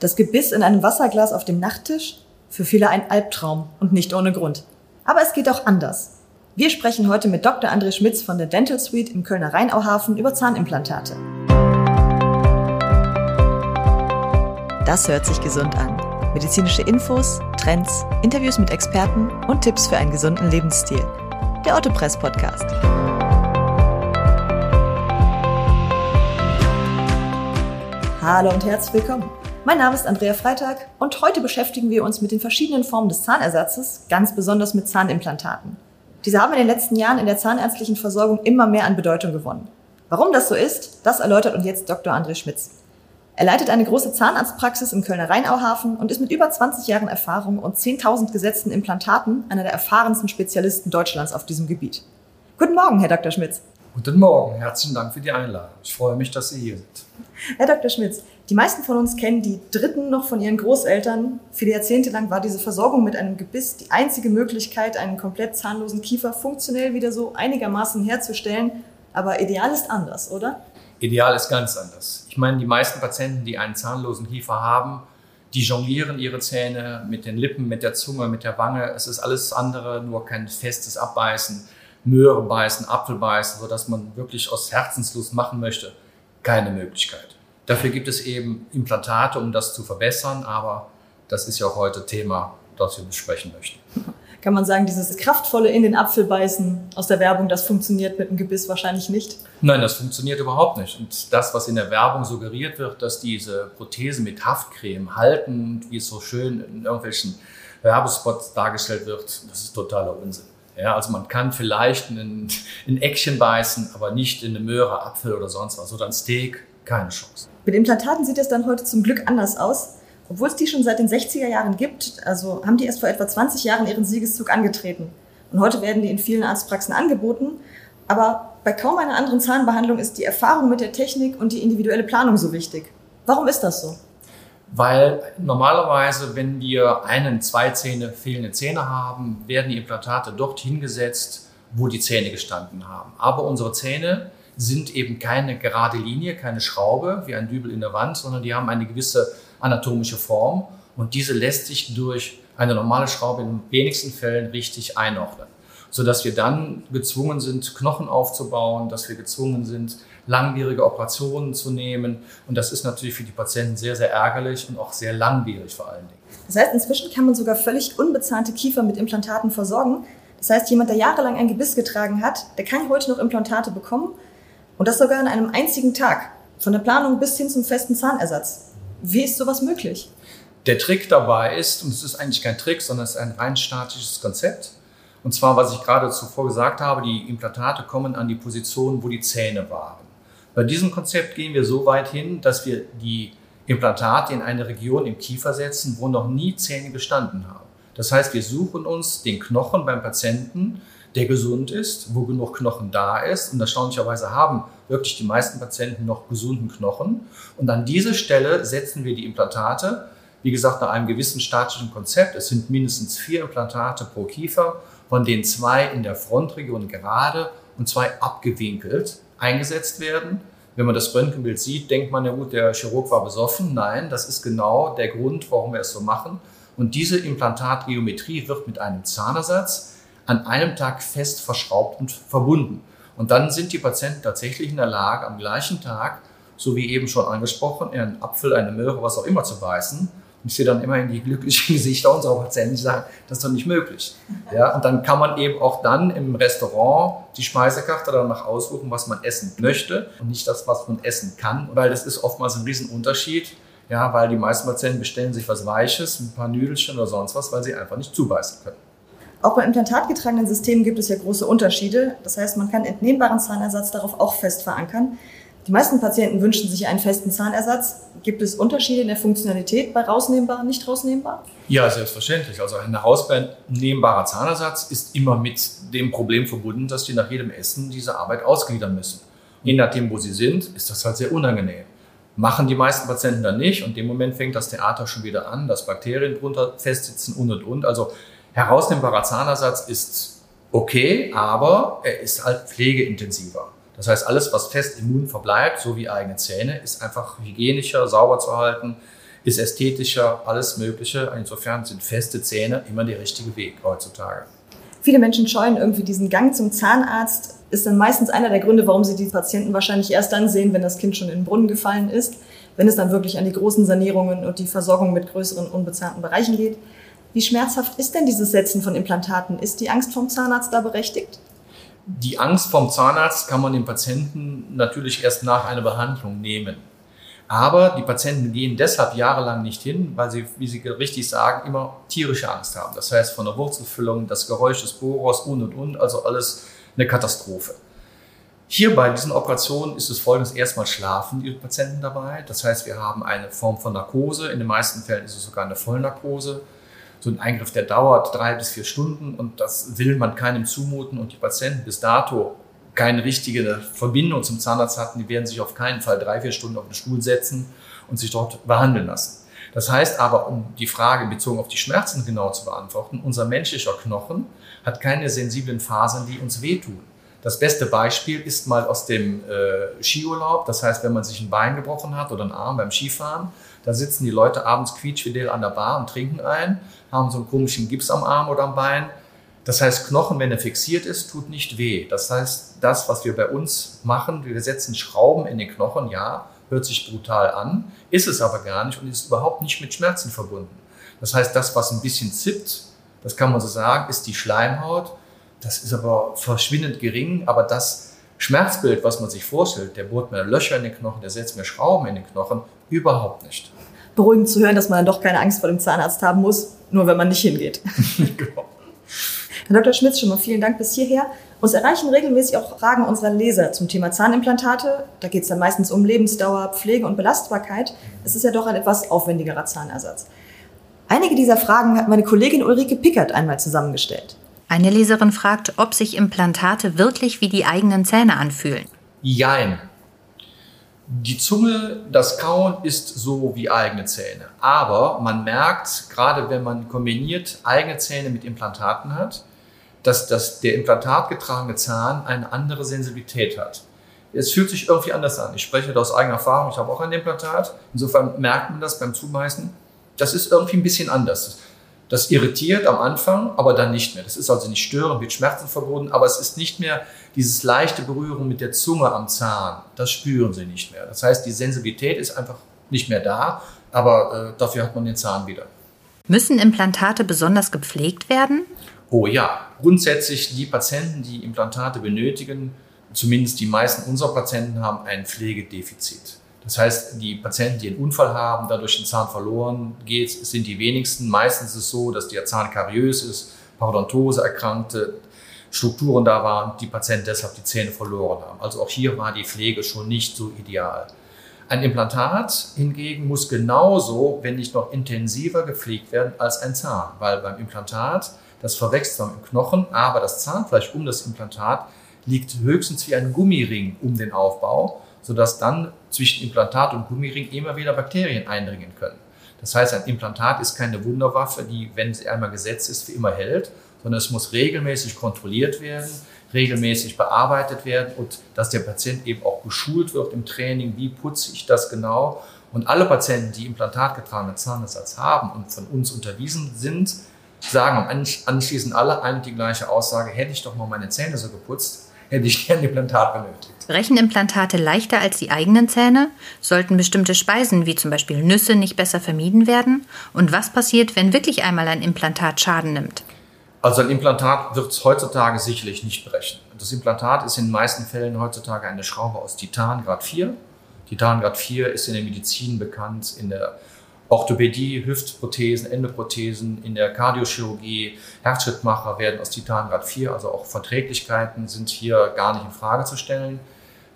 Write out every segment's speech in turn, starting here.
Das Gebiss in einem Wasserglas auf dem Nachttisch? Für viele ein Albtraum und nicht ohne Grund. Aber es geht auch anders. Wir sprechen heute mit Dr. André Schmitz von der Dental Suite im Kölner Rheinauhafen über Zahnimplantate. Das hört sich gesund an. Medizinische Infos, Trends, Interviews mit Experten und Tipps für einen gesunden Lebensstil. Der Otto Press Podcast. Hallo und herzlich willkommen. Mein Name ist Andrea Freitag und heute beschäftigen wir uns mit den verschiedenen Formen des Zahnersatzes, ganz besonders mit Zahnimplantaten. Diese haben in den letzten Jahren in der zahnärztlichen Versorgung immer mehr an Bedeutung gewonnen. Warum das so ist, das erläutert uns jetzt Dr. André Schmitz. Er leitet eine große Zahnarztpraxis im Kölner Rheinauhafen und ist mit über 20 Jahren Erfahrung und 10.000 gesetzten Implantaten einer der erfahrensten Spezialisten Deutschlands auf diesem Gebiet. Guten Morgen, Herr Dr. Schmitz. Guten Morgen, herzlichen Dank für die Einladung. Ich freue mich, dass Sie hier sind. Herr Dr. Schmitz, die meisten von uns kennen die Dritten noch von ihren Großeltern. Viele Jahrzehnte lang war diese Versorgung mit einem Gebiss die einzige Möglichkeit, einen komplett zahnlosen Kiefer funktionell wieder so einigermaßen herzustellen. Aber ideal ist anders, oder? Ideal ist ganz anders. Ich meine, die meisten Patienten, die einen zahnlosen Kiefer haben, die jonglieren ihre Zähne mit den Lippen, mit der Zunge, mit der Wange. Es ist alles andere, nur kein festes Abbeißen, Möhre beißen, Apfel beißen, sodass man wirklich aus Herzenslust machen möchte. Keine Möglichkeit. Dafür gibt es eben Implantate, um das zu verbessern, aber das ist ja auch heute Thema, das wir besprechen möchten. Kann man sagen, dieses kraftvolle in den Apfel beißen aus der Werbung, das funktioniert mit dem Gebiss wahrscheinlich nicht? Nein, das funktioniert überhaupt nicht. Und das, was in der Werbung suggeriert wird, dass diese Prothese mit Haftcreme halten, wie es so schön in irgendwelchen Werbespots dargestellt wird, das ist totaler Unsinn. Ja, also man kann vielleicht ein, ein Eckchen beißen, aber nicht in eine Möhre, Apfel oder sonst was oder ein Steak, keine Chance. Mit Implantaten sieht es dann heute zum Glück anders aus. Obwohl es die schon seit den 60er Jahren gibt, also haben die erst vor etwa 20 Jahren ihren Siegeszug angetreten. Und heute werden die in vielen Arztpraxen angeboten. Aber bei kaum einer anderen Zahnbehandlung ist die Erfahrung mit der Technik und die individuelle Planung so wichtig. Warum ist das so? Weil normalerweise, wenn wir einen, zwei Zähne, fehlende Zähne haben, werden die Implantate dort hingesetzt, wo die Zähne gestanden haben. Aber unsere Zähne sind eben keine gerade Linie, keine Schraube wie ein Dübel in der Wand, sondern die haben eine gewisse anatomische Form und diese lässt sich durch eine normale Schraube in den wenigsten Fällen richtig einordnen, sodass wir dann gezwungen sind, Knochen aufzubauen, dass wir gezwungen sind, langwierige Operationen zu nehmen. Und das ist natürlich für die Patienten sehr, sehr ärgerlich und auch sehr langwierig vor allen Dingen. Das heißt, inzwischen kann man sogar völlig unbezahnte Kiefer mit Implantaten versorgen. Das heißt, jemand, der jahrelang ein Gebiss getragen hat, der kann heute noch Implantate bekommen und das sogar an einem einzigen Tag. Von der Planung bis hin zum festen Zahnersatz. Wie ist sowas möglich? Der Trick dabei ist, und es ist eigentlich kein Trick, sondern es ist ein rein statisches Konzept. Und zwar, was ich gerade zuvor gesagt habe, die Implantate kommen an die Position, wo die Zähne waren. Bei diesem Konzept gehen wir so weit hin, dass wir die Implantate in eine Region im Kiefer setzen, wo noch nie Zähne gestanden haben. Das heißt, wir suchen uns den Knochen beim Patienten, der gesund ist, wo genug Knochen da ist. Und erstaunlicherweise haben wirklich die meisten Patienten noch gesunden Knochen. Und an diese Stelle setzen wir die Implantate. Wie gesagt, nach einem gewissen statischen Konzept. Es sind mindestens vier Implantate pro Kiefer, von denen zwei in der Frontregion gerade und zwei abgewinkelt eingesetzt werden. Wenn man das Röntgenbild sieht, denkt man, ja gut, der Chirurg war besoffen. Nein, das ist genau der Grund, warum wir es so machen. Und diese Implantatgeometrie wird mit einem Zahnersatz an einem Tag fest verschraubt und verbunden. Und dann sind die Patienten tatsächlich in der Lage, am gleichen Tag, so wie eben schon angesprochen, einen Apfel, eine Möhre, was auch immer zu beißen. Und ich sehe dann immer in die glücklichen Gesichter unserer Patienten, die sagen, das ist doch nicht möglich. Ja, und dann kann man eben auch dann im Restaurant die Speisekarte danach aussuchen, was man essen möchte und nicht das, was man essen kann, weil das ist oftmals ein Riesenunterschied. Ja, weil die meisten Patienten bestellen sich was Weiches, ein paar Nüdelchen oder sonst was, weil sie einfach nicht zubeißen können. Auch bei implantatgetragenen Systemen gibt es ja große Unterschiede. Das heißt, man kann entnehmbaren Zahnersatz darauf auch fest verankern. Die meisten Patienten wünschen sich einen festen Zahnersatz. Gibt es Unterschiede in der Funktionalität bei rausnehmbar und nicht rausnehmbar? Ja, selbstverständlich. Also ein herausnehmbarer Zahnersatz ist immer mit dem Problem verbunden, dass die nach jedem Essen diese Arbeit ausgliedern müssen. Je nachdem, wo sie sind, ist das halt sehr unangenehm. Machen die meisten Patienten dann nicht und in dem Moment fängt das Theater schon wieder an, dass Bakterien drunter festsitzen und und und. Also herausnehmbarer Zahnersatz ist okay, aber er ist halt pflegeintensiver. Das heißt, alles, was fest immun verbleibt, so wie eigene Zähne, ist einfach hygienischer, sauber zu halten. ist ästhetischer, alles Mögliche. Insofern sind feste Zähne immer der richtige Weg heutzutage. Viele Menschen scheuen irgendwie diesen Gang zum Zahnarzt. Ist dann meistens einer der Gründe, warum sie die Patienten wahrscheinlich erst dann sehen, wenn das Kind schon in den Brunnen gefallen ist, wenn es dann wirklich an die großen Sanierungen und die Versorgung mit größeren unbezahlten Bereichen geht. Wie schmerzhaft ist denn dieses Setzen von Implantaten? Ist die Angst vom Zahnarzt da berechtigt? Die Angst vom Zahnarzt kann man dem Patienten natürlich erst nach einer Behandlung nehmen. Aber die Patienten gehen deshalb jahrelang nicht hin, weil sie, wie Sie richtig sagen, immer tierische Angst haben. Das heißt, von der Wurzelfüllung, das Geräusch des Bohrers und und und, also alles eine Katastrophe. Hier bei diesen Operationen ist es folgendes: erstmal schlafen die Patienten dabei. Das heißt, wir haben eine Form von Narkose. In den meisten Fällen ist es sogar eine Vollnarkose. So ein Eingriff, der dauert drei bis vier Stunden und das will man keinem zumuten. Und die Patienten bis dato keine richtige Verbindung zum Zahnarzt hatten, die werden sich auf keinen Fall drei, vier Stunden auf den Stuhl setzen und sich dort behandeln lassen. Das heißt aber, um die Frage bezogen auf die Schmerzen genau zu beantworten, unser menschlicher Knochen hat keine sensiblen Fasern, die uns wehtun. Das beste Beispiel ist mal aus dem äh, Skiurlaub. Das heißt, wenn man sich ein Bein gebrochen hat oder einen Arm beim Skifahren, da sitzen die Leute abends quietschfidel an der Bar und trinken ein, haben so einen komischen Gips am Arm oder am Bein das heißt, Knochen, wenn er fixiert ist, tut nicht weh. Das heißt, das, was wir bei uns machen, wir setzen Schrauben in den Knochen, ja, hört sich brutal an, ist es aber gar nicht und ist überhaupt nicht mit Schmerzen verbunden. Das heißt, das, was ein bisschen zippt, das kann man so sagen, ist die Schleimhaut. Das ist aber verschwindend gering, aber das Schmerzbild, was man sich vorstellt, der bohrt mir Löcher in den Knochen, der setzt mir Schrauben in den Knochen, überhaupt nicht. Beruhigend zu hören, dass man dann doch keine Angst vor dem Zahnarzt haben muss, nur wenn man nicht hingeht. genau. Herr Dr. Schmitz, schon mal vielen Dank bis hierher. Uns erreichen regelmäßig auch Fragen unserer Leser zum Thema Zahnimplantate. Da geht es dann meistens um Lebensdauer, Pflege und Belastbarkeit. Es ist ja doch ein etwas aufwendigerer Zahnersatz. Einige dieser Fragen hat meine Kollegin Ulrike Pickert einmal zusammengestellt. Eine Leserin fragt, ob sich Implantate wirklich wie die eigenen Zähne anfühlen. Jein. Die Zunge, das Kauen ist so wie eigene Zähne. Aber man merkt, gerade wenn man kombiniert eigene Zähne mit Implantaten hat, dass, dass der implantatgetragene Zahn eine andere Sensibilität hat. Es fühlt sich irgendwie anders an. Ich spreche da aus eigener Erfahrung. Ich habe auch ein Implantat. Insofern merkt man das beim Zubeißen. Das ist irgendwie ein bisschen anders. Das irritiert am Anfang, aber dann nicht mehr. Das ist also nicht störend, mit Schmerzen verbunden, aber es ist nicht mehr dieses leichte Berührung mit der Zunge am Zahn. Das spüren sie nicht mehr. Das heißt, die Sensibilität ist einfach nicht mehr da, aber äh, dafür hat man den Zahn wieder. Müssen Implantate besonders gepflegt werden? Oh ja, grundsätzlich die Patienten, die Implantate benötigen, zumindest die meisten unserer Patienten haben ein Pflegedefizit. Das heißt, die Patienten, die einen Unfall haben, dadurch ein Zahn verloren geht, sind die wenigsten. Meistens ist es so, dass der Zahn kariös ist, Parodontose erkrankte, Strukturen da waren, die Patienten deshalb die Zähne verloren haben. Also auch hier war die Pflege schon nicht so ideal. Ein Implantat hingegen muss genauso, wenn nicht noch intensiver gepflegt werden als ein Zahn, weil beim Implantat, das verwächst zwar im Knochen, aber das Zahnfleisch um das Implantat liegt höchstens wie ein Gummiring um den Aufbau sodass dann zwischen Implantat und Gummiring immer wieder Bakterien eindringen können. Das heißt, ein Implantat ist keine Wunderwaffe, die, wenn sie einmal gesetzt ist, für immer hält, sondern es muss regelmäßig kontrolliert werden, regelmäßig bearbeitet werden und dass der Patient eben auch geschult wird im Training, wie putze ich das genau. Und alle Patienten, die implantatgetragenen Zahnersatz haben und von uns unterwiesen sind, sagen anschließend alle eine die gleiche Aussage, hätte ich doch mal meine Zähne so geputzt, hätte ich kein Implantat benötigt. Brechen Implantate leichter als die eigenen Zähne? Sollten bestimmte Speisen wie zum Beispiel Nüsse nicht besser vermieden werden? Und was passiert, wenn wirklich einmal ein Implantat Schaden nimmt? Also ein Implantat wird es heutzutage sicherlich nicht brechen. Das Implantat ist in den meisten Fällen heutzutage eine Schraube aus Titan Grad 4. Titan Grad 4 ist in der Medizin bekannt, in der Orthopädie, Hüftprothesen, Endoprothesen, in der Kardiochirurgie, Herzschrittmacher werden aus Titangrad 4, also auch Verträglichkeiten sind hier gar nicht in Frage zu stellen.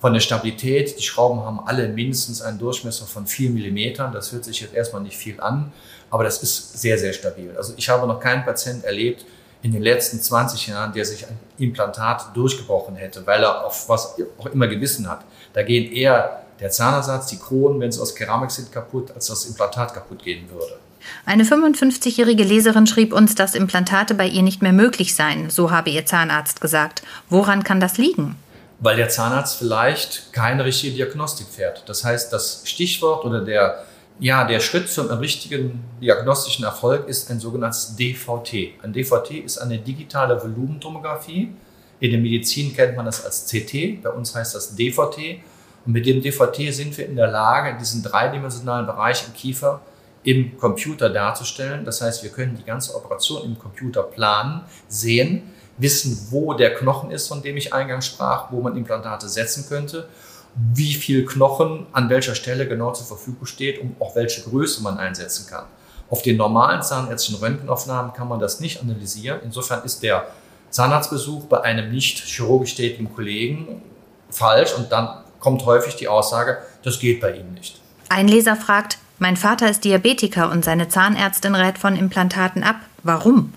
Von der Stabilität, die Schrauben haben alle mindestens einen Durchmesser von 4 mm. Das hört sich jetzt erstmal nicht viel an, aber das ist sehr, sehr stabil. Also ich habe noch keinen Patienten erlebt in den letzten 20 Jahren, der sich ein Implantat durchgebrochen hätte, weil er auf was auch immer gewissen hat. Da gehen eher der Zahnersatz, die Kronen, wenn sie aus Keramik sind, kaputt, als das Implantat kaputt gehen würde. Eine 55-jährige Leserin schrieb uns, dass Implantate bei ihr nicht mehr möglich seien, so habe ihr Zahnarzt gesagt. Woran kann das liegen? Weil der Zahnarzt vielleicht keine richtige Diagnostik fährt. Das heißt, das Stichwort oder der, Ja, der Schritt zum richtigen diagnostischen Erfolg ist ein sogenanntes DVT. Ein DVT ist eine digitale Volumentomographie. In der Medizin kennt man das als CT, bei uns heißt das DVT. Und mit dem DVT sind wir in der Lage, diesen dreidimensionalen Bereich im Kiefer im Computer darzustellen. Das heißt, wir können die ganze Operation im Computer planen, sehen, wissen, wo der Knochen ist, von dem ich eingangs sprach, wo man Implantate setzen könnte, wie viel Knochen an welcher Stelle genau zur Verfügung steht und auch welche Größe man einsetzen kann. Auf den normalen zahnärztlichen Röntgenaufnahmen kann man das nicht analysieren. Insofern ist der Zahnarztbesuch bei einem nicht chirurgisch tätigen Kollegen falsch und dann kommt häufig die Aussage, das geht bei Ihnen nicht. Ein Leser fragt, mein Vater ist Diabetiker und seine Zahnärztin rät von Implantaten ab. Warum?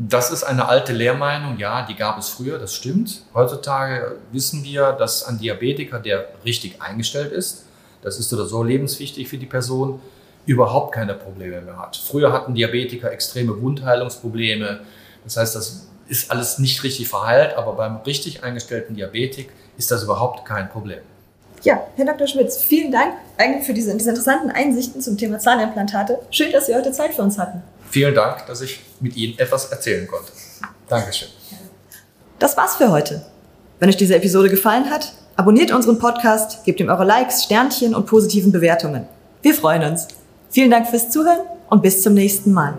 Das ist eine alte Lehrmeinung, ja, die gab es früher, das stimmt. Heutzutage wissen wir, dass ein Diabetiker, der richtig eingestellt ist, das ist oder so lebenswichtig für die Person, überhaupt keine Probleme mehr hat. Früher hatten Diabetiker extreme Wundheilungsprobleme. Das heißt, das ist alles nicht richtig verheilt, aber beim richtig eingestellten Diabetik ist das überhaupt kein Problem. Ja, Herr Dr. Schmitz, vielen Dank eigentlich für diese, diese interessanten Einsichten zum Thema Zahnimplantate. Schön, dass Sie heute Zeit für uns hatten. Vielen Dank, dass ich mit Ihnen etwas erzählen konnte. Dankeschön. Das war's für heute. Wenn euch diese Episode gefallen hat, abonniert unseren Podcast, gebt ihm eure Likes, Sternchen und positiven Bewertungen. Wir freuen uns. Vielen Dank fürs Zuhören und bis zum nächsten Mal.